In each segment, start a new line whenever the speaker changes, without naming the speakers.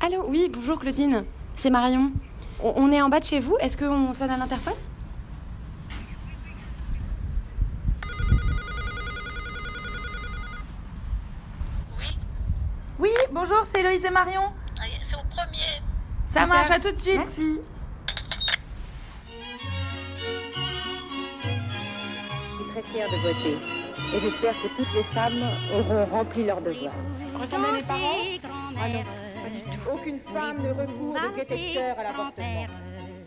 Allô, oui, bonjour Claudine, c'est Marion. On, on est en bas de chez vous, est-ce qu'on sonne à l'interphone? Oui, bonjour, c'est Héloïse et Marion.
C'est au premier.
Ça marche, à tout de suite. Merci.
Je suis très fière de voter. Et j'espère que toutes les femmes auront rempli leur devoir.
Ressemble à mes parents? Ah non.
Aucune femme ne recourt de cœur à l'avortement.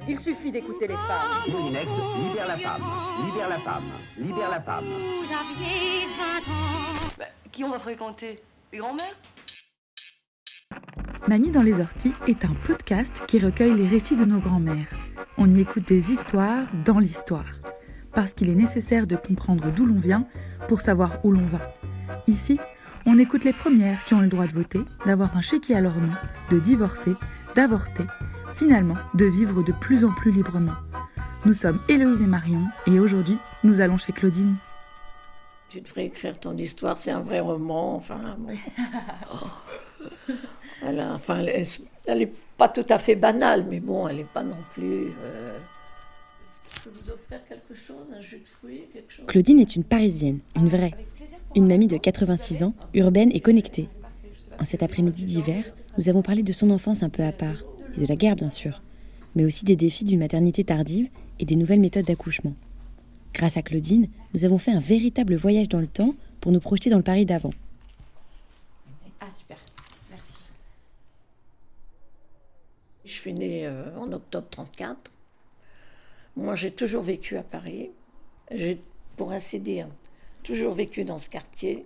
Il suffit d'écouter les femmes.
Moulinex, libère la femme, libère la femme, libère la femme.
Bah, qui on va fréquenter? Les grands-mères?
Mamie dans les orties est un podcast qui recueille les récits de nos grands-mères. On y écoute des histoires dans l'histoire. Parce qu'il est nécessaire de comprendre d'où l'on vient pour savoir où l'on va. Ici, on écoute les premières qui ont le droit de voter, d'avoir un chéquier à leur nom, de divorcer, d'avorter, finalement de vivre de plus en plus librement. Nous sommes Héloïse et Marion et aujourd'hui, nous allons chez Claudine.
Tu devrais écrire ton histoire, c'est un vrai roman. Enfin, bon. Oh. Elle, a- enfin, elle, elle est pas tout à fait banale, mais bon, elle n'est pas non plus. euh, Je peux vous offrir quelque chose, un jus de fruits, quelque chose?
Claudine est une Parisienne, une vraie. Une mamie de 86 ans, urbaine et connectée. En cet après-midi d'hiver, nous avons parlé de son enfance un peu à part, et de la guerre bien sûr, mais aussi des défis d'une maternité tardive et des nouvelles méthodes d'accouchement. Grâce à Claudine, nous avons fait un véritable voyage dans le temps pour nous projeter dans le Paris d'avant.
Ah, super, merci.
Je suis née euh, en octobre 34. Moi, j'ai toujours vécu à Paris. J'ai, pour ainsi dire, toujours vécu dans ce quartier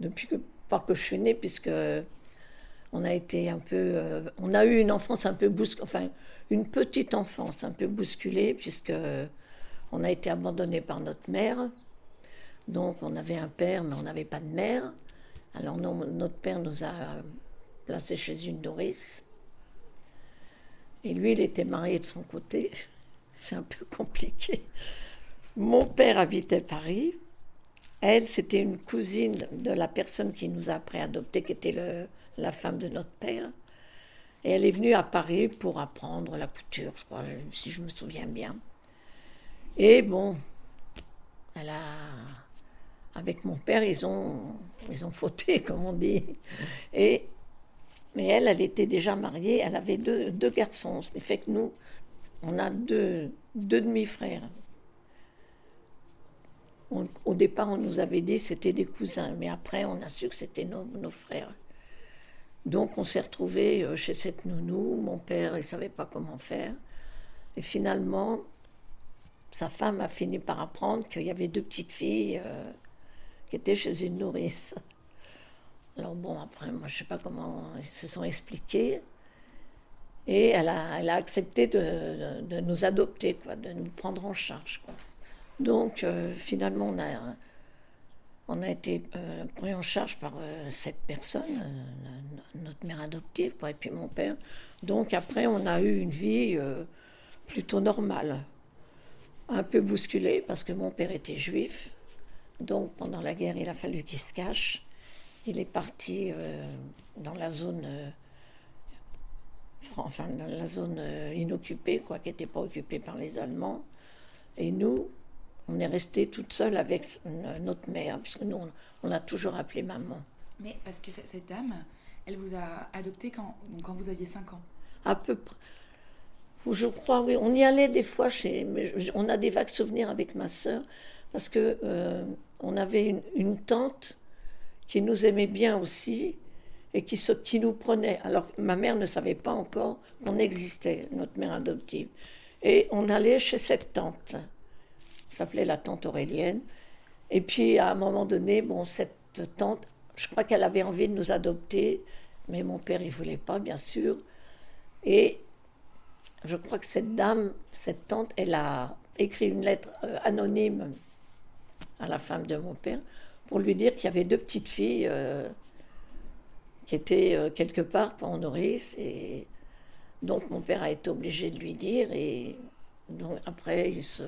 depuis que pas que je suis née, puisque on a été un peu, euh, on a eu une enfance un peu bousculée, enfin une petite enfance un peu bousculée, puisque on a été abandonné par notre mère. Donc, on avait un père, mais on n'avait pas de mère. Alors, notre père nous a placés chez une nourrice. Et lui, il était marié de son côté. C'est un peu compliqué. Mon père habitait Paris. Elle, c'était une cousine de la personne qui nous a après qui était la femme de notre père. Et elle est venue à Paris pour apprendre la couture, je crois, si je me souviens bien. Et bon, elle a, avec mon père, ils ont, ils ont fauté, comme on dit. Et mais elle, elle était déjà mariée, elle avait deux, garçons. Ce fait que nous, on a deux demi-frères. Au départ, on nous avait dit que c'était des cousins, mais après, on a su que c'était nos, frères. Donc, on s'est retrouvés euh, chez cette nounou. Mon père, il ne savait pas comment faire. Et finalement, sa femme a fini par apprendre qu'il y avait deux petites filles euh, qui étaient chez une nourrice. Alors bon, après, moi, je sais pas comment ils se sont expliqués. Et elle a, accepté de, nous adopter, quoi, de nous prendre en charge. Donc, euh, finalement, on a, on a été euh, pris en charge par euh, cette personne, notre mère adoptive, quoi, et puis mon père. Donc, après, on a eu une vie plutôt normale. Un peu bousculée, parce que mon père était juif. Donc, pendant la guerre, il a fallu qu'il se cache. Il est parti dans la zone, enfin la zone inoccupée, quoi, qui n'était pas occupée par les Allemands. Et nous, on est resté toute seule avec notre mère, puisque nous, on, l'a toujours appelée maman.
Mais parce que cette dame, elle vous a adopté quand, quand vous aviez 5 ans?
À peu près. Je crois, oui. On y allait des fois chez. on a des vagues souvenirs avec ma sœur, parce que euh, on avait une, une tante qui nous aimait bien aussi et qui, se- qui nous prenait. Alors, ma mère ne savait pas encore qu'on existait, notre mère adoptive. Et on allait chez cette tante, s'appelait la tante Aurélienne. Et puis, à un moment donné, bon, cette tante, je crois qu'elle avait envie de nous adopter, mais mon père, il voulait pas, bien sûr. Et je crois que cette dame, cette tante, elle a écrit une lettre euh, anonyme à la femme de mon père pour lui dire qu'il y avait deux petites filles euh, qui étaient euh, quelque part en nourrice. Et donc mon père a été obligé de lui dire. Et donc après, ils, se,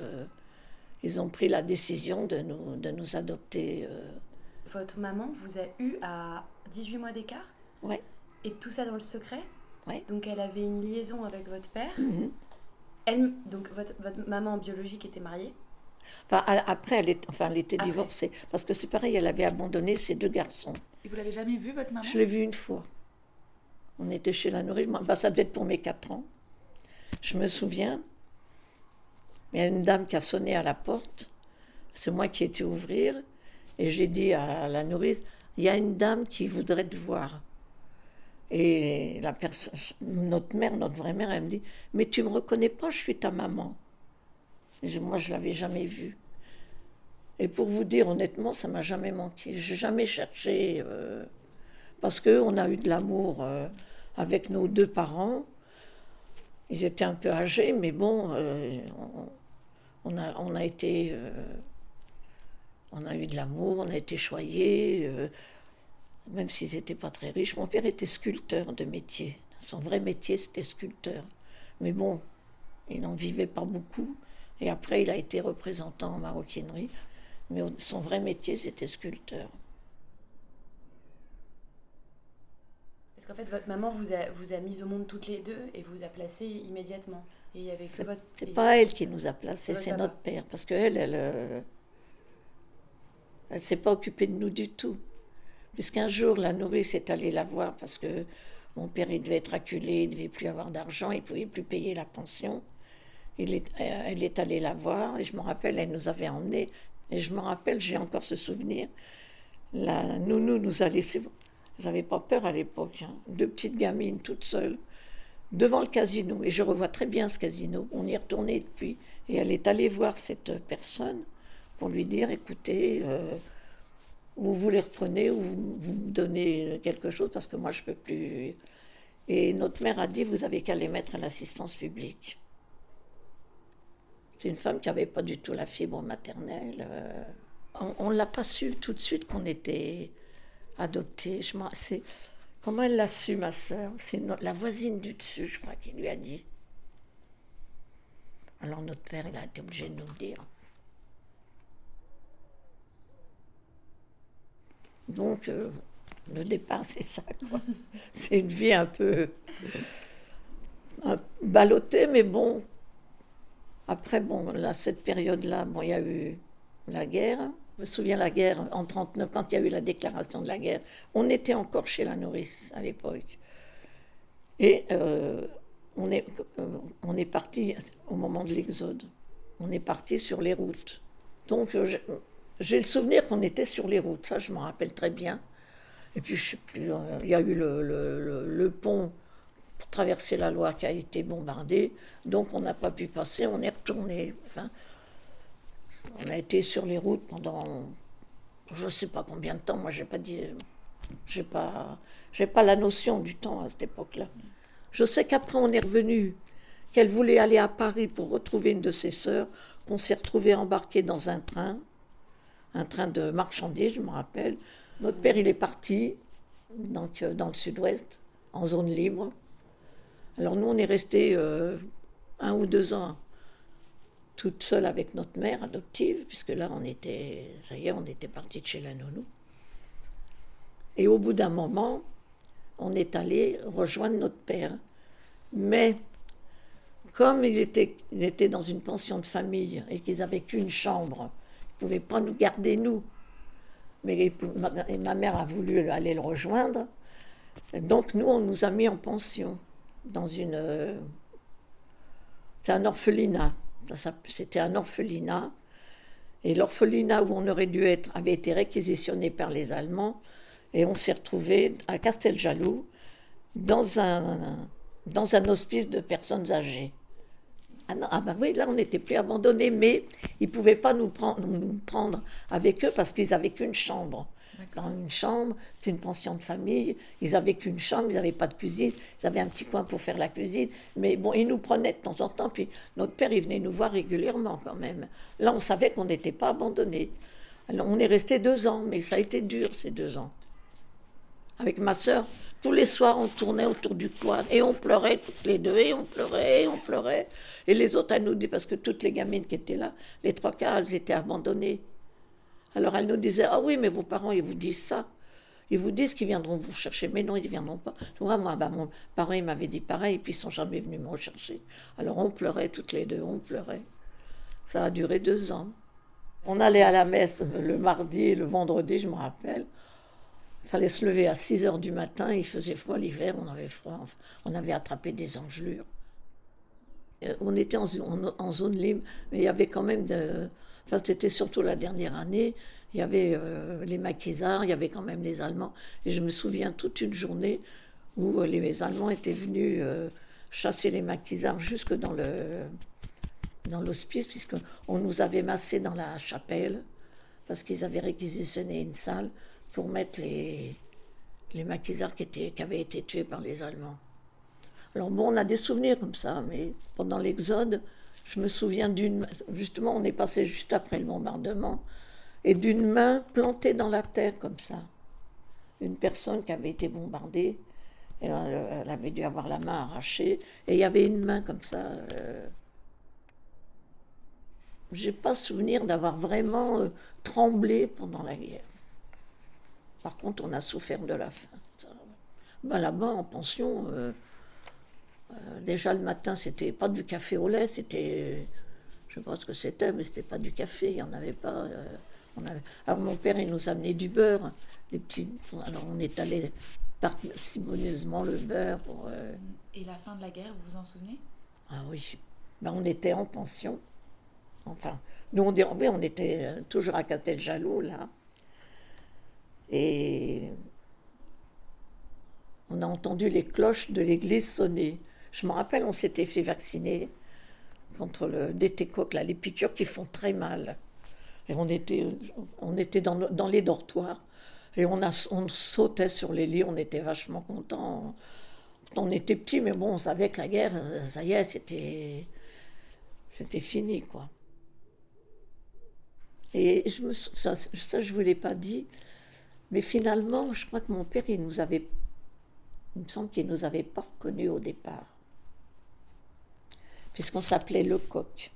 ils ont pris la décision de nous, de nous adopter.
Votre maman vous a eu à 18 mois d'écart?
Oui.
Et tout ça dans le secret?
Oui.
Donc elle avait une liaison avec votre père?
Mhm.
Elle, donc votre, votre maman biologique était mariée?
Enfin, après, elle, est, enfin, elle était
Après.
divorcée. Parce que c'est pareil, elle avait abandonné ses deux garçons.
Et vous l'avez jamais vu, votre maman?
Je l'ai vue une fois. On était chez la nourrice. Bah, ça devait être pour mes quatre ans. Je me souviens. Il y a une dame qui a sonné à la porte. C'est moi qui ai été ouvrir. Et j'ai dit à la nourrice il y a une dame qui voudrait te voir. Et notre mère, notre vraie mère, elle me dit Mais tu me reconnais pas, je suis ta maman. Moi, je l'avais jamais vue. Et pour vous dire honnêtement, ça m'a jamais manqué. J'ai jamais cherché. euh, parce qu'on a eu de l'amour euh, avec nos deux parents. Ils étaient un peu âgés, mais bon, euh, on a, on a été. euh, on a eu de l'amour, on a été choyés, euh, même s'ils n'étaient pas très riches. Mon père était sculpteur de métier. Son vrai métier, c'était sculpteur. Mais bon, il n'en vivait pas beaucoup. Et après, il a été représentant en maroquinerie. Mais son vrai métier, c'était sculpteur.
Parce qu'en fait, votre maman vous a, vous a mis au monde toutes les deux et vous a placé immédiatement? Et il y avait que votre.
C'est pas elle qui nous a placés, c'est notre père. Parce qu'elle, elle, euh, elle s'est pas occupée de nous du tout. Puisqu'un jour, la nourrice est allée la voir parce que mon père, il devait être acculé, il devait plus avoir d'argent, il pouvait plus payer la pension. Il est, euh, elle est allée la voir et je me rappelle, elle nous avait emmenés. Et je me rappelle, j'ai encore ce souvenir. La nounou nous a laissé. J'avais pas peur à l'époque. hein. Deux petites gamines toutes seules devant le casino. Et je revois très bien ce casino. On y est retourné depuis. Et elle est allée voir cette personne pour lui dire écoutez, euh, ou vous les reprenez, ou vous, me donnez quelque chose, parce que moi, je peux plus. Et notre mère a dit vous avez qu'à les mettre à l'assistance publique. C'est une femme qui n'avait pas du tout la fibre maternelle. euh. On ne l'a pas su tout de suite qu'on était adoptés. Je Comment elle l'a su, ma sœur? C'est la voisine du dessus, je crois, qui lui a dit. Alors notre père, il a été obligé de nous le dire. Donc, euh, le départ, c'est ça, quoi. c'est une vie un peu un- ballottée, mais bon. Après, bon, là, cette période-là, bon, il y a eu la guerre. Me souviens la guerre en 39, quand il y a eu la déclaration de la guerre. On était encore chez la nourrice à l'époque. Et euh, on est, euh, on est parti au moment de l'exode. On est parti sur les routes. Donc euh, j'ai- le souvenir qu'on était sur les routes, ça je m'en rappelle très bien. Et puis il y a eu le, pont pour traverser la Loire qui a été bombardé, donc on n'a pas pu passer, on est retourné. On a été sur les routes pendant je ne sais pas combien de temps, moi j'ai pas dit, pas, pas la notion du temps à cette époque-là. Je sais qu'après on est revenu, qu'elle voulait aller à Paris pour retrouver une de ses sœurs, qu'on s'est retrouvé embarqué dans un train, un train de marchandises, je me rappelle. Notre père il est parti, euh, dans le sud-ouest, en zone libre. Alors nous on est resté euh, un ou deux ans toute seule avec notre mère adoptive, puisque là, on était, ça y est, on était parti de chez la nounou. Et au bout d'un moment, on est allé rejoindre notre père. Mais comme il était, il était dans une pension de famille et qu'ils n'avaient qu'une chambre, ils ne pouvaient pas nous garder, nous. Mais ma, et ma mère a voulu aller le rejoindre. Donc nous, on nous a mis en pension dans une... euh, C'est un orphelinat. C'était un orphelinat. Et l'orphelinat où on aurait dû être avait été réquisitionné par les Allemands. Et on s'est retrouvé à Casteljaloux dans un, dans un hospice de personnes âgées. Ah, non, ah ben oui, là on n'était plus abandonnés, mais ils ne pouvaient pas nous prendre, nous prendre avec eux parce qu'ils n'avaient qu'une chambre. Une chambre. C'était une pension de famille. Ils avaient qu'une chambre, ils n'avaient pas de cuisine. Ils avaient un petit coin pour faire la cuisine. Mais bon, ils nous prenaient de temps en temps. Puis notre père, il venait nous voir régulièrement quand même. Là, on savait qu'on n'était pas abandonnés. Alors, on est resté deux ans, mais ça a été dur ces deux ans. Avec ma sœur, tous les soirs, on tournait autour du toit et on pleurait toutes les deux, et on pleurait, et on pleurait. Et les autres, elles nous disaient, parce que toutes les gamines qui étaient là, les trois quarts, elles étaient abandonnées. Alors elles nous disaient, ah oui, mais vos parents, ils vous disent ça. Ils vous disent qu'ils viendront vous chercher, mais non, ils ne viendront pas. Moi, moi bah, mon parent il m'avait dit pareil, et puis ils sont jamais venus me rechercher. Alors on pleurait toutes les deux, on pleurait. Ça a duré deux ans. On allait à la messe le mardi et le vendredi, je me rappelle. Il fallait se lever à 6 heures du matin, il faisait froid l'hiver, on avait froid, on avait attrapé des engelures. Euh, on était en, zone libre, mais il y avait quand même de. Enfin, c'était surtout la dernière année. Il y avait euh, les maquisards, il y avait quand même les Allemands. Et je me souviens toute une journée où euh, les Allemands étaient venus chasser les maquisards jusque dans le dans l'hospice, puisqu'on nous avait massés dans la chapelle, parce qu'ils avaient réquisitionné une salle pour mettre les, les maquisards qui, qui avaient été tués par les Allemands. Alors bon, on a des souvenirs comme ça, mais pendant l'Exode, je me souviens d'une... Justement, on est passé juste après le bombardement, et d'une main plantée dans la terre comme ça. Une personne qui avait été bombardée, elle, avait dû avoir la main arrachée, et il y avait une main comme ça. Euh... J'ai pas souvenir d'avoir vraiment euh, tremblé pendant la guerre. Par contre, on a souffert de la faim. Ben, Là-bas, en pension, euh, déjà le matin, c'était pas du café au lait, c'était. Je sais pas ce que c'était, mais c'était pas du café, il n'y en avait pas. Euh, on avait... Alors mon père, il nous amenait du beurre, des petits. Alors on est allé parcimonieusement le beurre. Pour, euh,
Et la fin de la guerre, vous vous en souvenez?
Ah oui. Ben, on était en pension. Enfin, nous, on, on était toujours à Castel-Jaloux, là. Et on a entendu les cloches de l'église sonner. Je me rappelle, on s'était fait vacciner contre le détécoque, là, les piqûres qui font très mal. Et on était, on était dans, dans les dortoirs et on, a, on sautait sur les lits, on était vachement contents. On était petits, mais bon, on savait que la guerre, ça y est, c'était, c'était fini, quoi. Et je me, ça, ça, je ne vous l'ai pas dit, mais finalement, je crois que mon père, il nous avait, il me semble qu'il nous avait pas reconnus au départ puisqu'on s'appelait Lecoq.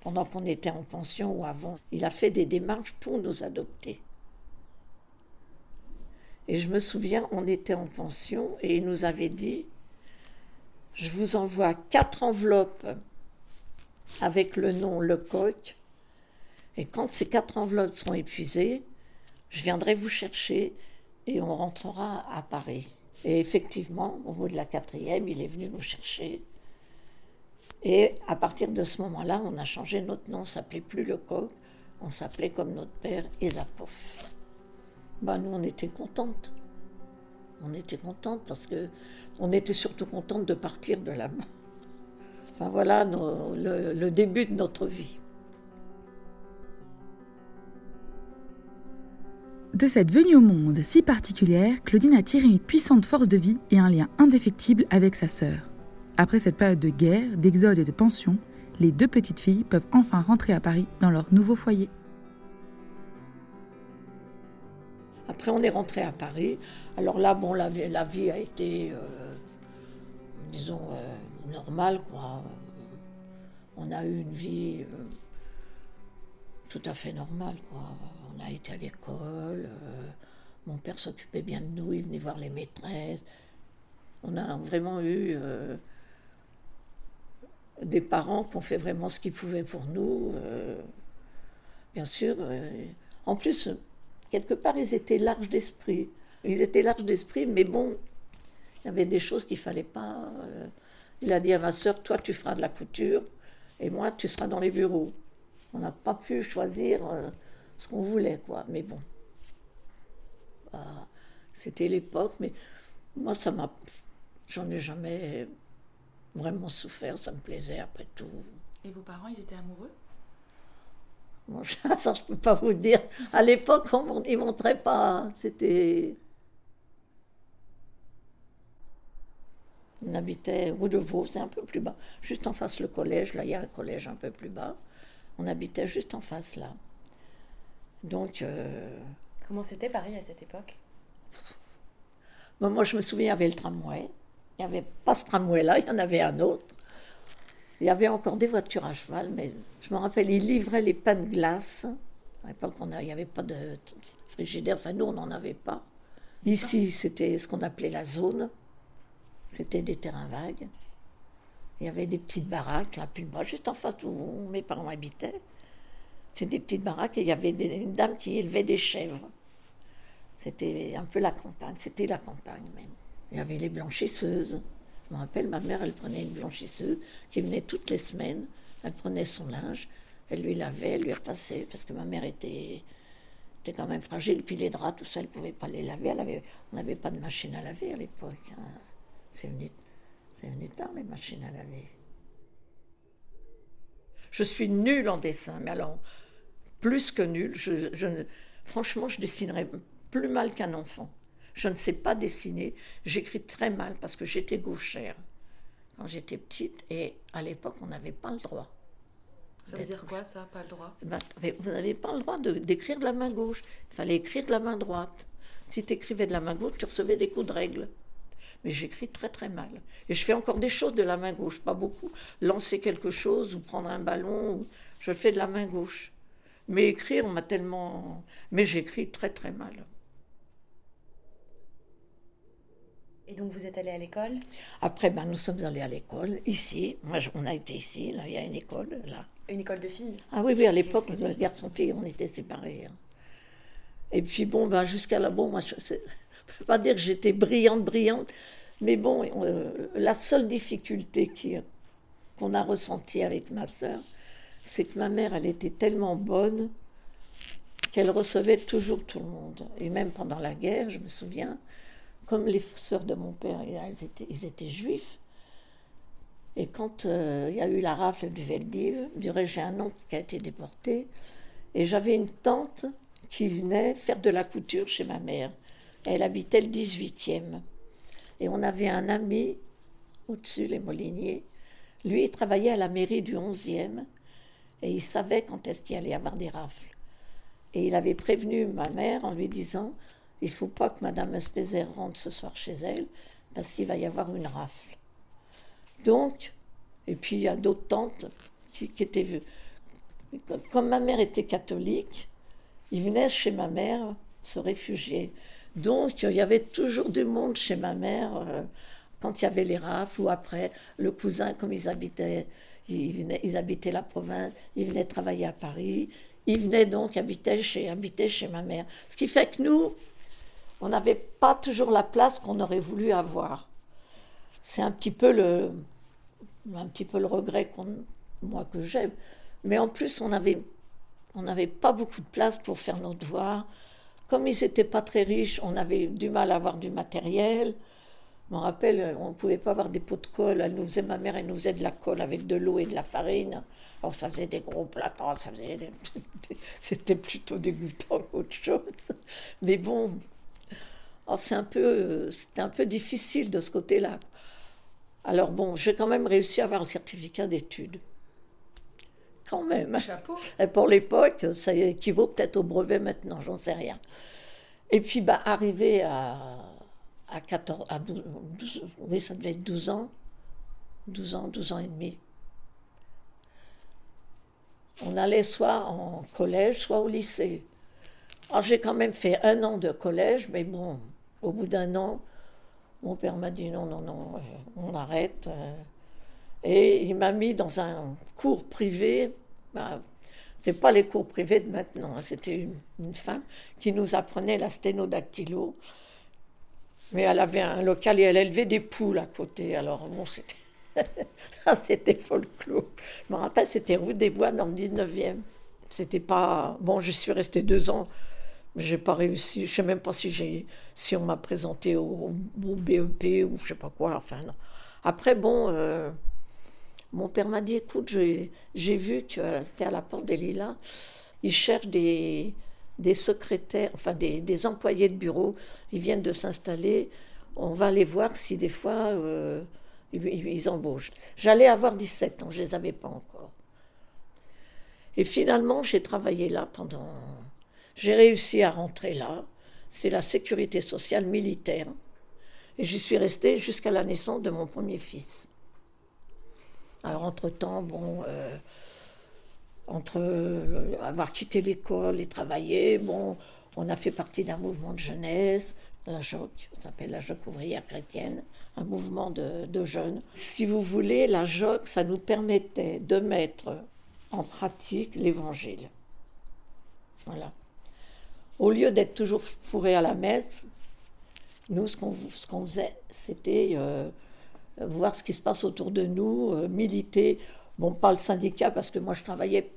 Pendant qu'on était en pension ou avant, il a fait des démarches pour nous adopter. Et je me souviens, on était en pension et il nous avait dit Je vous envoie quatre enveloppes avec le nom Lecoq. Et quand ces quatre enveloppes seront épuisées, je viendrai vous chercher et on rentrera à Paris. Et effectivement, au bout de la quatrième, il est venu nous chercher. Et à partir de ce moment-là, on a changé notre nom, on s'appelait plus Lecoq, on s'appelait comme notre père Ezapov. Ben, nous, on était contentes. On était contentes parce que on était surtout contentes de partir de là-bas. Enfin voilà le début de notre vie.
De cette venue au monde si particulière, Claudine a tiré une puissante force de vie et un lien indéfectible avec sa sœur. Après cette période de guerre, d'exode et de pension, les deux petites filles peuvent enfin rentrer à Paris dans leur nouveau foyer.
Après, on est rentré à Paris. Alors là, bon, la, la vie a été, euh, disons, euh, normale, quoi. On a eu une vie euh, tout à fait normale, quoi. On a été à l'école. mon père s'occupait bien de nous, il venait voir les maîtresses. On a vraiment eu des parents qui ont fait vraiment ce qu'ils pouvaient pour nous. Euh, bien sûr. Euh, en plus, quelque part, ils étaient larges d'esprit. Ils étaient larges d'esprit, mais bon, il y avait des choses qu'il fallait pas. Euh, il a dit à ma soeur, toi, tu feras de la couture, et moi, tu seras dans les bureaux. On n'a pas pu choisir ce qu'on voulait, quoi. Mais bon, bah, c'était l'époque. Mais moi, ça m'a, j'en ai jamais vraiment souffert, ça me plaisait après tout.
Et vos parents, ils étaient amoureux?
Bon, ça, je ne peux pas vous dire. À l'époque, ils ne montraient pas. C'était. On habitait rue de Vaux, c'est un peu plus bas. Juste en face le collège, là, il y a un collège un peu plus bas. On habitait juste en face, là. Donc. Euh,
Comment c'était Paris à cette époque?
Moi, je me souviens, il y avait le tramway. Il n'y avait pas ce tramway-là, il y en avait un autre. Il y avait encore des voitures à cheval, mais je me rappelle, ils livraient les pains de glace. À l'époque, il n'y avait pas de frigidaire, enfin, nous, on n'en avait pas. Ici, c'était ce qu'on appelait la zone. C'était des terrains vagues. Il y avait des petites baraques, là, plus bas, juste en face où mes parents habitaient. C'était des petites baraques et il y avait une dame qui élevait des chèvres. C'était un peu la campagne, c'était la campagne même. Il y avait les blanchisseuses. Je me rappelle, ma mère, elle prenait une blanchisseuse qui venait toutes les semaines. Elle prenait son linge, elle lui lavait, elle lui repassait, parce que ma mère était, était quand même fragile. Puis les draps, tout ça, elle ne pouvait pas les laver. on n'avait pas de machine à laver à l'époque. Hein. C'est venu, venu tard, les machines à laver. Je suis nulle en dessin, mais alors, plus que nulle. Franchement, je dessinerais plus mal qu'un enfant. Je ne sais pas dessiner. J'écris très mal parce que j'étais gauchère quand j'étais petite et à l'époque, on n'avait pas le droit.
Ça veut dire quoi ça, pas le droit?
Ben, Vous n'avez pas le droit d'écrire de, la main gauche. Il fallait écrire de la main droite. Si tu écrivais de la main gauche, tu recevais des coups de règle. Mais j'écris très très mal. Et je fais encore des choses de la main gauche, pas beaucoup. Lancer quelque chose ou prendre un ballon, je le fais de la main gauche. Mais écrire, on m'a tellement... Mais j'écris très très mal.
Et donc vous êtes allé à l'école?
Après, ben, nous sommes allés à l'école, ici. Moi, on a été ici, là, il y a une école, là.
Une école de filles?
Ah oui, oui, à l'époque, garçon-fille, on était séparés. Hein. Et puis bon, ben, jusqu'à là, bon, moi, je ne peux pas dire que j'étais brillante, brillante, mais bon, euh, la seule difficulté qu'on a ressentie avec ma sœur, c'est que ma mère, elle était tellement bonne qu'elle recevait toujours tout le monde. Et même pendant la guerre, je me souviens, comme les sœurs de mon père, ils étaient, ils étaient juifs. Et quand euh, il y a eu la rafle du Veldiv, j'ai un oncle qui a été déporté, et j'avais une tante qui venait faire de la couture chez ma mère. Elle habitait le 18e. Et on avait un ami au-dessus, les Moliniers. Lui, il travaillait à la mairie du 11e, et il savait quand est-ce qu'il allait y avoir des rafles. Et il avait prévenu ma mère en lui disant il ne faut pas que Madame Espézer rentre ce soir chez elle, parce qu'il va y avoir une rafle. Donc, et puis il y a d'autres tantes qui, étaient étaient. Comme ma mère était catholique, ils venaient chez ma mère se réfugier. Donc, il y avait toujours du monde chez ma mère euh, quand il y avait les rafles ou après. Le cousin, comme ils habitaient, ils habitaient la province, ils venaient travailler à Paris. Ils venaient donc habiter chez, habiter chez ma mère. Ce qui fait que nous, on n'avait pas toujours la place qu'on aurait voulu avoir. C'est un petit peu le, un petit peu le regret moi que j'ai. Mais en plus, on n'avait on n'avait pas beaucoup de place pour faire nos devoirs. Comme ils n'étaient pas très riches, on avait du mal à avoir du matériel. Je me rappelle, on ne pouvait pas avoir des pots de colle. Elle nous faisait, ma mère, elle nous faisait de la colle avec de l'eau et de la farine. Alors ça faisait des gros plats, ça faisait c'était plutôt dégoûtant qu'autre chose. Mais bon, c'est un peu, c'était un peu difficile de ce côté-là. Alors bon, j'ai quand même réussi à avoir un certificat d'études. Quand même.
Chapeau.
Et pour l'époque, ça équivaut peut-être au brevet maintenant, j'en sais rien. Et puis, bah, arrivé à, à 14, à 12, oui, ça devait être 12 ans, 12 ans, 12 ans et demi. On allait soit en collège, soit au lycée. Alors j'ai quand même fait un an de collège, mais bon, au bout d'un an, mon père m'a dit non, non, non, euh, on arrête. Euh. Et il m'a mis dans un cours privé. Bah, ce pas les cours privés de maintenant, hein, c'était une, femme qui nous apprenait la sténodactylo. Mais elle avait un local et elle élevait des poules à côté. Alors, bon, c'était, c'était folklore. Je me rappelle, c'était rue des Bois dans le 19e. C'était pas. Bon, je suis restée deux ans j'ai pas réussi. Je sais même pas si j'ai, si on m'a présenté au, BEP ou je sais pas quoi. Enfin. Après, bon, euh, mon père m'a dit, écoute, j'ai, vu que c'était à la porte des Lilas. ils cherchent des, des secrétaires, enfin des, des, employés de bureau. Ils viennent de s'installer. On va aller voir si des fois euh, ils, ils, embauchent. J'allais avoir 17 ans, je les avais pas encore. Et finalement, j'ai travaillé là pendant. J'ai réussi à rentrer là. C'est la sécurité sociale militaire. Et j'y suis restée jusqu'à la naissance de mon premier fils. Alors, entre-temps, bon, euh, entre euh, avoir quitté l'école et travailler, bon, on a fait partie d'un mouvement de jeunesse, la JOC, ça s'appelle la JOC ouvrière chrétienne, un mouvement de, de, jeunes. Si vous voulez, la JOC, ça nous permettait de mettre en pratique l'évangile. Voilà. Au lieu d'être toujours fourré à la messe, nous, ce qu'on faisait, c'était euh, voir ce qui se passe autour de nous, euh, militer. Bon, pas le syndicat, parce que moi, je travaillais.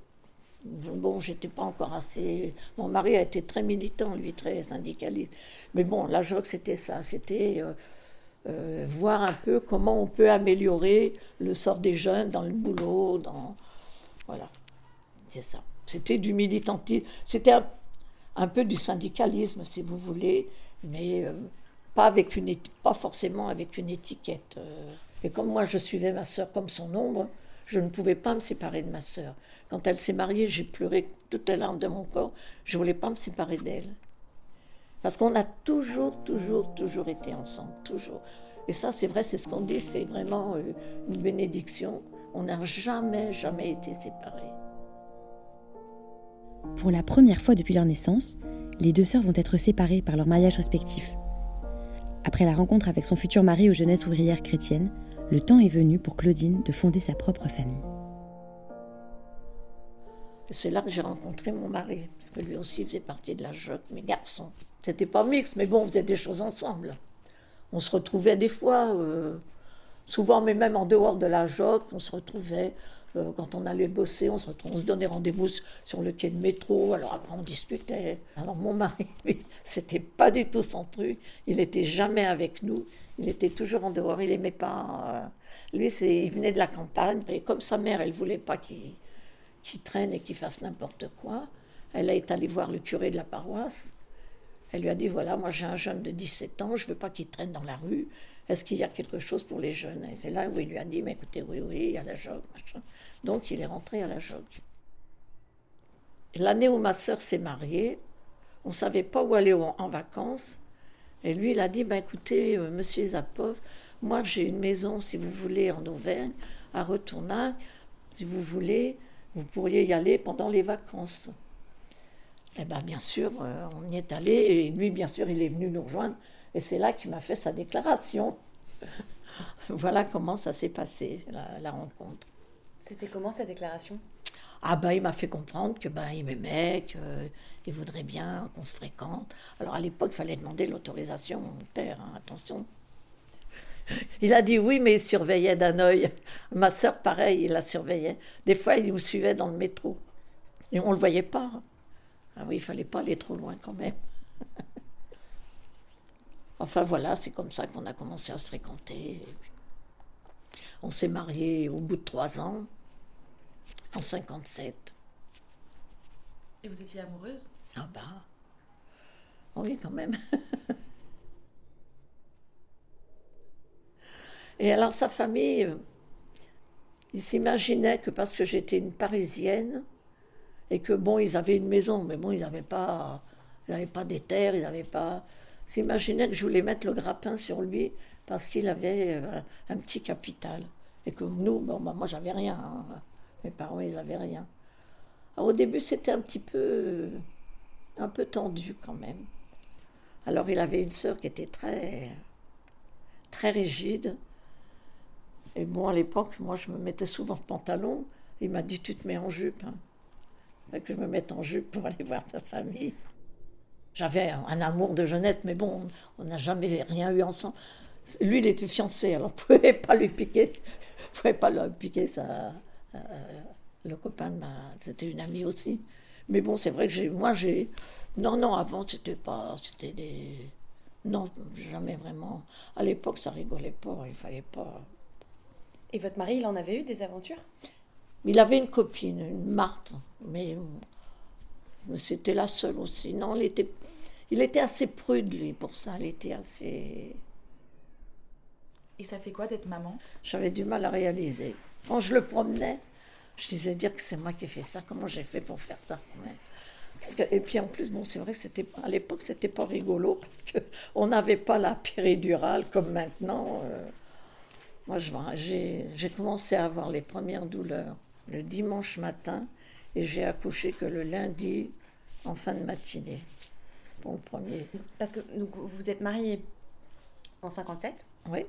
Bon, j'étais pas encore assez. Mon mari a été très militant, lui, très syndicaliste. Mais bon, la joie, c'était ça. C'était euh, voir un peu comment on peut améliorer le sort des jeunes dans le boulot, dans. Voilà. C'est ça. C'était du militantisme. C'était un, peu du syndicalisme, si vous voulez, mais pas, avec une, pas forcément avec une étiquette. Euh. Et comme moi, je suivais ma sœur comme son ombre, je ne pouvais pas me séparer de ma sœur. Quand elle s'est mariée, j'ai pleuré toutes les larmes de mon corps. Je voulais pas me séparer d'elle. Parce qu'on a toujours, toujours, toujours été ensemble, toujours. Et ça, c'est vrai, c'est ce qu'on dit, c'est vraiment euh, une bénédiction. On n'a jamais, jamais été séparés.
Pour la première fois depuis leur naissance, les deux sœurs vont être séparées par leur mariage respectif. Après la rencontre avec son futur mari aux jeunesses ouvrières chrétiennes, le temps est venu pour Claudine de fonder sa propre famille.
C'est là que j'ai rencontré mon mari, parce que lui aussi faisait partie de la JOC, mes garçons. C'était pas mixte, mais bon, on faisait des choses ensemble. On se retrouvait des fois, euh, souvent, mais même en dehors de la JOC, on se retrouvait euh, quand on allait bosser, on se, on se donnait rendez-vous sur le quai de métro. Alors après, on discutait. Alors mon mari, c'était pas du tout son truc. Il n'était jamais avec nous. Il était toujours en dehors. Il aimait pas. Euh, lui, c'est, il venait de la campagne. Et comme sa mère, elle voulait pas qu'il, qu'il traîne et qu'il fasse n'importe quoi, elle est allée voir le curé de la paroisse. Elle lui a dit voilà, moi j'ai un jeune de 17 ans, je veux pas qu'il traîne dans la rue. Est-ce qu'il y a quelque chose pour les jeunes? Et c'est là où il lui a dit mais écoutez, oui, oui, il y a la jogue, machin. Donc il est rentré à la jogue. L'année où ma sœur s'est mariée, on ne savait pas où aller en vacances. Et lui, il a dit, ben, écoutez, euh, monsieur Zapov, moi j'ai une maison, si vous voulez, en Auvergne, à Retournac. Si vous voulez, vous pourriez y aller pendant les vacances. Eh bien, bien sûr, euh, on y est allé. Et lui, bien sûr, il est venu nous rejoindre. Et c'est là qu'il m'a fait sa déclaration. voilà comment ça s'est passé, la rencontre.
C'était comment sa déclaration?
Ah ben, il m'a fait comprendre que ben, il m'aimait, qu'il voudrait bien qu'on se fréquente. Alors à l'époque, il fallait demander l'autorisation mon père, hein, attention. Il a dit oui, mais il surveillait d'un œil. Ma sœur, pareil, il la surveillait. Des fois, il nous suivait dans le métro. Et on ne le voyait pas. Ah oui, il fallait pas aller trop loin quand même. Enfin voilà, c'est comme ça qu'on a commencé à se fréquenter. On s'est mariés au bout de trois ans en 57.
Et vous étiez amoureuse?
Ah bah. Oui, quand même. Et alors sa famille, ils s'imaginaient que parce que j'étais une Parisienne, et que bon, ils avaient une maison, mais bon, ils n'avaient pas, ils pas des terres, ils n'avaient pas. S'imaginaient que je voulais mettre le grappin sur lui parce qu'il avait euh, un petit capital. Et que nous, bon, bah, moi, j'avais rien. Hein. Mes parents, ils n'avaient rien. Alors, au début, c'était un petit peu, un peu tendu quand même. Alors, il avait une sœur qui était très, très rigide. Et bon, à l'époque, moi, je me mettais souvent en pantalon. Il m'a dit, tu te mets en jupe. Hein. que je me mette en jupe pour aller voir ta famille. J'avais un, amour de jeunesse, mais bon, on n'a jamais rien eu ensemble. Lui, il était fiancé, alors on ne pouvait pas lui piquer, pouvait pas lui piquer ça. Euh, le copain, c'était une amie aussi. Mais bon, c'est vrai que j'ai, moi, j'ai. Non, non, avant, c'était pas. C'était des. Non, jamais vraiment. À l'époque, ça rigolait pas, il fallait pas.
Et votre mari, il en avait eu des aventures?
Il avait une copine, une Marthe, mais Mais c'était la seule aussi. Non, il était, il était assez prude, lui, pour ça. Il était assez.
Et ça fait quoi d'être maman?
J'avais du mal à réaliser. Quand je le promenais, je disais dire que c'est moi qui ai fait ça. Comment j'ai fait pour faire ça Ouais. Parce que, et puis en plus, bon, c'est vrai que c'était à l'époque, c'était pas rigolo parce que on n'avait pas la péridurale comme maintenant. euh. moi, j'ai commencé à avoir les premières douleurs le dimanche matin et j'ai accouché que le lundi en fin de matinée pour le premier.
Parce que donc, vous êtes mariée en 57
Oui,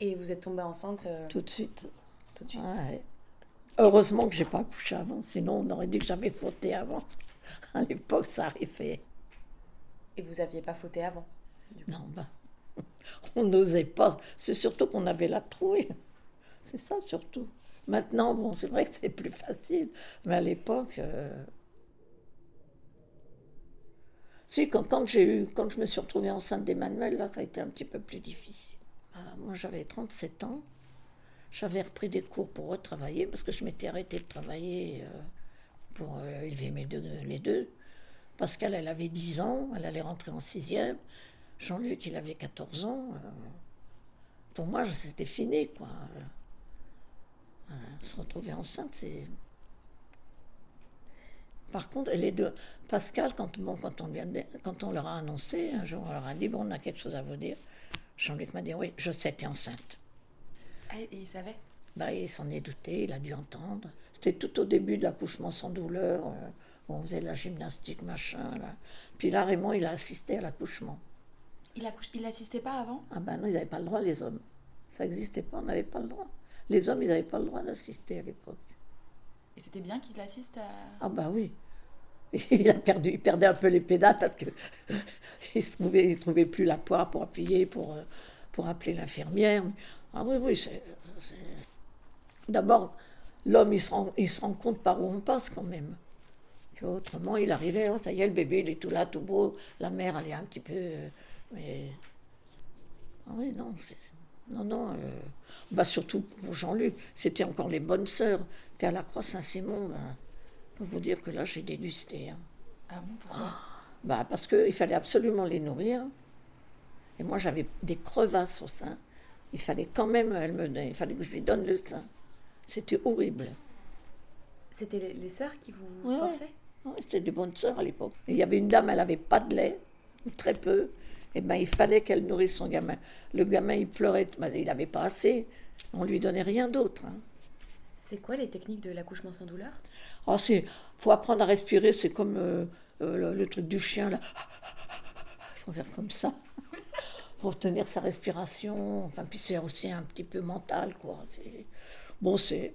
et vous êtes tombée enceinte euh,
tout de suite.
tout de suite.
Ouais. Heureusement que j'ai pas accouché avant, sinon on aurait dit que j'avais fauté avant. À l'époque, ça arrivait.
Et vous aviez pas fauté avant
Non, ben, on n'osait pas. C'est surtout qu'on avait la trouille. C'est ça surtout. Maintenant, bon, c'est vrai que c'est plus facile, mais à l'époque. euh, Si, quand, eu, quand je me suis retrouvée enceinte d'Emmanuel, là, ça a été un petit peu plus difficile. Ah, moi, j'avais 37 ans. J'avais repris des cours pour retravailler parce que je m'étais arrêtée de travailler euh, pour euh, élever mes deux, les deux. Pascal, elle avait 10 ans, elle allait rentrer en sixième. Jean-Luc, il avait 14 ans. euh, pour moi, c'était fini, quoi. Euh, se retrouver enceinte, c'est. Par contre, les deux. Pascal, quand, bon, quand, on, quand leur a annoncé, un jour, on leur a dit Bon, on a quelque chose à vous dire. Jean-Luc m'a dit Oui, je sais, t'es enceinte.
Ah, et il savait?
Bah, il s'en est douté, il a dû entendre. C'était tout au début de l'accouchement sans douleur. euh, où on faisait de la gymnastique, machin. Là. Puis là, Raymond, il a assisté à l'accouchement.
Il l'assistait pas avant?
Ah ben non, ils n'avaient pas le droit, les hommes. Ça n'existait pas, on n'avait pas le droit. Les hommes, ils n'avaient pas le droit d'assister à l'époque.
Et c'était bien qu'il assiste à...
Ah bah oui. Il a perdu, il perdait un peu les pédales parce que il se trouvait, il trouvait plus la poire pour appuyer, pour, euh, pour appeler l'infirmière. Ah oui, oui. c'est- D'abord, l'homme, il il se rend compte par où on passe quand même. Autrement, il arrivait, oh, ça y est, le bébé, il est tout là, tout beau. La mère, elle est un petit peu. mais. Ah oui, non. Non, non. euh, Bah, surtout pour Jean-Luc, c'était encore les bonnes sœurs. T'es à la Croix-Saint-Simon, ben, pour vous dire que là, j'ai dégusté. hein.
Ah bon, pourquoi?
Bah, parce qu'il fallait absolument les nourrir. Et moi, j'avais des crevasses au sein. Il fallait quand même, elle me, il fallait que je lui donne le sein. C'était horrible.
C'était les, les sœurs qui vous
Ouais,
forçaient?
Ouais, C'était des bonnes sœurs à l'époque. Il y avait une dame, elle n'avait pas de lait, ou très peu. Et ben, il fallait qu'elle nourrisse son gamin. Le gamin, il pleurait, ben, il n'avait pas assez. On lui donnait rien d'autre. hein.
C'est quoi les techniques de l'accouchement sans douleur?
Oh, c'est, faut apprendre à respirer, c'est comme euh, euh, le, le truc du chien là. Il faut faire comme ça pour tenir sa respiration. Enfin, puis c'est aussi un petit peu mental, quoi. C'est- Bon, c'est,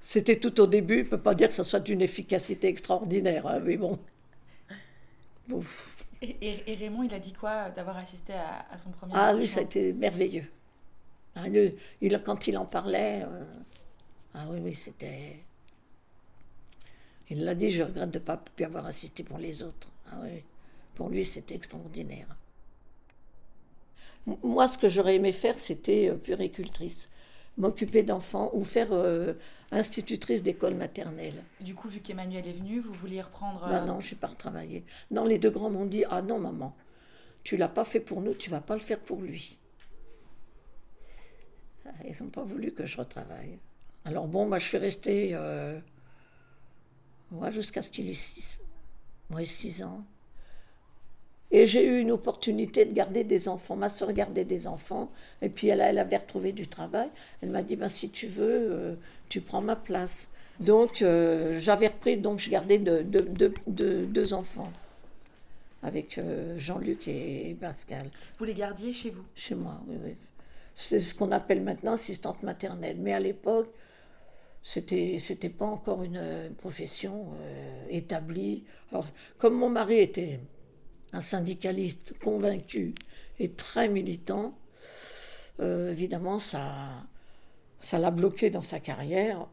c'était tout au début. Je peux pas dire que ça soit d'une efficacité extraordinaire, hein, mais bon. Ouf.
et, et- et Raymond, il a dit quoi d'avoir assisté à, à son premier
Ah, lui, ça a été merveilleux. Ah, il, quand il en parlait, euh, ah oui, oui, c'était. Il l'a dit, je regrette de ne pas pu avoir assisté pour les autres. Ah oui, pour lui, c'était extraordinaire. Moi, ce que j'aurais aimé faire, c'était euh, puéricultrice. M'occuper d'enfants ou faire euh, institutrice d'école maternelle.
Du coup, vu qu'Emmanuel est venu, vous vouliez reprendre...
Ben
euh,
non, je n'ai pas retravaillé. Non, les deux grands m'ont dit Ah non, maman, tu l'as pas fait pour nous, tu vas pas le faire pour lui. Ah, Ils n'ont pas voulu que je retravaille. Alors bon, moi je suis restée euh, ouais, jusqu'à ce qu'il ait 6 six ans. Et j'ai eu une opportunité de garder des enfants. Ma soeur gardait des enfants. Et puis elle, elle avait retrouvé du travail. Elle m'a dit, ben, si tu veux, euh, tu prends ma place. Donc euh, j'avais repris, donc je gardais deux enfants. Avec euh, Jean-Luc et, et Pascal.
Vous les gardiez chez vous?
Chez moi, oui, oui. C'est ce qu'on appelle maintenant assistante maternelle. Mais à l'époque, c'était c'était pas encore une euh, profession euh, établie. Alors, comme mon mari était un syndicaliste convaincu et très militant, euh, évidemment, ça ça l'a bloqué dans sa carrière.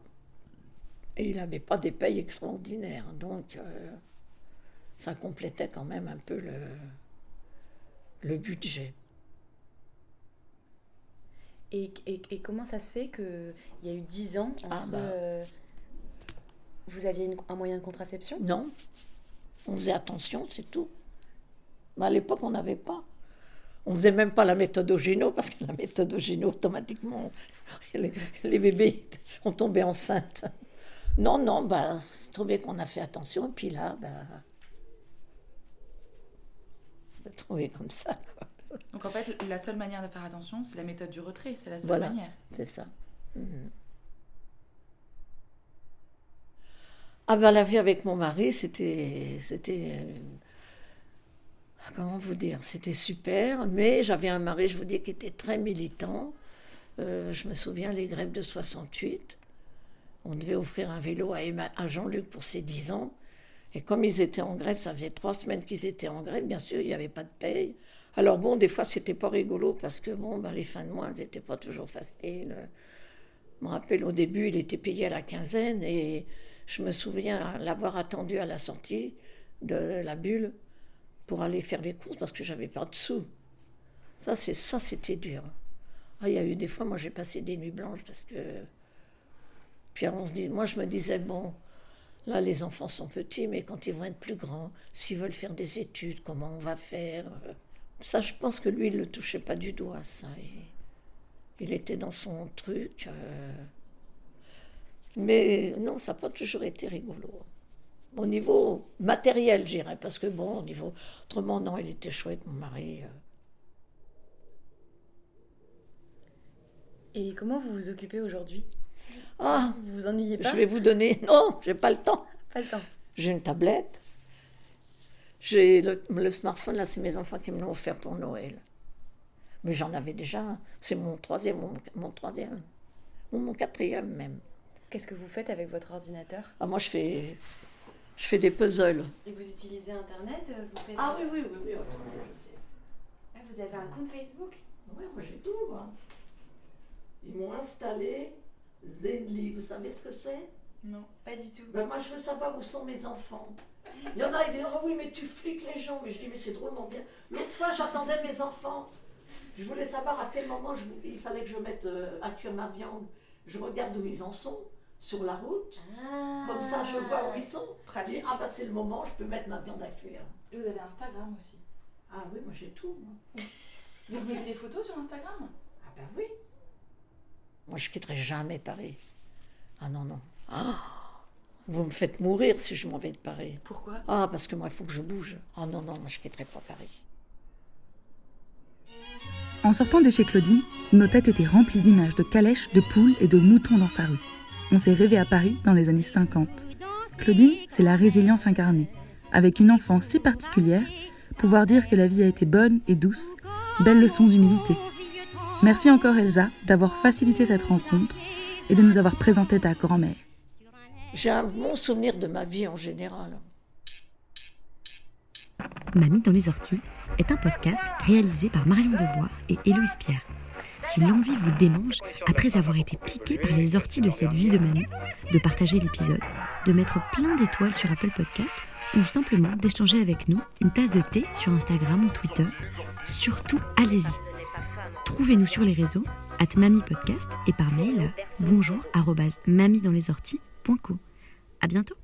Et il n'avait pas des payes extraordinaires. Donc, ça complétait quand même un peu le, le budget.
Et, et- et comment ça se fait qu'il y a eu 10 ans entre...
Ah, bah.
euh, vous aviez une- un moyen de contraception?
Non. On faisait attention, c'est tout. Mais à l'époque, on n'avait pas. On faisait même pas la méthode Ogino, parce que la méthode Ogino, automatiquement, les, les bébés ont tombé enceintes. Non, non, bah, c'est trouvé qu'on a fait attention, et puis là, bah, on a trouvé comme ça. Quoi.
Donc en fait, la seule manière de faire attention, c'est la méthode du retrait, c'est la seule
Voilà.
manière.
C'est ça. Mhm. Ah ben la vie avec mon mari, c'était, c'était, euh, comment vous dire, c'était super. Mais j'avais un mari, je vous dis, qui était très militant. Euh, je me souviens les grèves de 68. On devait offrir un vélo à, à Jean-Luc pour ses 10 ans. Et comme ils étaient en grève, ça faisait trois semaines qu'ils étaient en grève, bien sûr, il n'y avait pas de paye. Alors bon, des fois, c'était pas rigolo parce que bon, ben, les fins de mois, elles n'étaient pas toujours faciles. Je me rappelle au début, il était payé à la quinzaine et je me souviens l'avoir attendu à la sortie de la bulle pour aller faire les courses parce que j'avais pas de sous. Ça, c'est ça, c'était dur. Ah, il y a eu des fois, moi, j'ai passé des nuits blanches parce que. Puis on moi, je me disais bon, là, les enfants sont petits, mais quand ils vont être plus grands, s'ils veulent faire des études, comment on va faire? Ça, je pense que lui, il le touchait pas du doigt, ça. Il, il était dans son truc. euh, Mais non, ça n'a pas toujours été rigolo. Au niveau matériel, j'irais, parce que bon, au niveau. Autrement, non, il était chouette, mon mari. euh.
Et comment vous vous occupez aujourd'hui?
Ah,
Vous vous ennuyez pas?
je vais vous donner. Non, j'ai pas le temps.
Pas le temps.
J'ai une tablette. J'ai le, le smartphone, là, c'est mes enfants qui me l'ont offert pour Noël. Mais j'en avais déjà. un. C'est mon troisième, mon, mon troisième. Ou mon quatrième même.
Qu'est-ce que vous faites avec votre ordinateur?
Ah, moi, je fais, je fais des puzzles.
Et vous utilisez Internet vous faites...
Ah oui, oui, oui, oui. attends, je sais.
Ah, vous avez un compte Facebook?
Oui, moi j'ai tout. moi. Ils m'ont installé Zenly. Vous savez ce que c'est?
Non.
Pas du tout.
ben, Moi, je veux savoir où sont mes enfants. Il y en a qui disent Oh oui, mais tu fliques les gens. Mais je dis Mais c'est drôlement bien. L'autre fois, j'attendais mes enfants. Je voulais savoir à quel moment je il fallait que je mette euh, à cuire ma viande. Je regarde où ils en sont sur la route. Comme ça, je vois où ils sont. Je dis,
Pratique.
ah bah c'est le moment, je peux mettre ma viande à cuire.
Et vous avez Instagram aussi.
Ah oui, moi j'ai tout. moi.
Mais vous mettez des photos sur Instagram?
Ah ben oui. Moi, je quitterai jamais Paris. Ah non, non. Ah, vous me faites mourir si je m'en vais de Paris.
Pourquoi?
Ah, parce que moi, il faut que je bouge. Ah non, non, moi, je quitterai pas Paris.
En sortant de chez Claudine, nos têtes étaient remplies d'images de calèches, de poules et de moutons dans sa rue. On s'est rêvé à Paris dans les années 50. Claudine, c'est la résilience incarnée. Avec une enfance si particulière, pouvoir dire que la vie a été bonne et douce, belle leçon d'humilité. Merci encore Elsa d'avoir facilité cette rencontre et de nous avoir présenté ta grand-mère.
J'ai un bon souvenir de ma vie en général.
Mamie dans les orties est un podcast réalisé par Marion Debois et Héloïse Pierre. Si l'envie vous démange, après avoir été piqué par les orties de cette vie de mamie, de partager l'épisode, de mettre plein d'étoiles sur Apple Podcast ou simplement d'échanger avec nous une tasse de thé sur Instagram ou Twitter, surtout allez-y. Trouvez-nous sur les réseaux, at Mamie Podcast et par mail bonjour mamie dans les orties.co. À bientôt!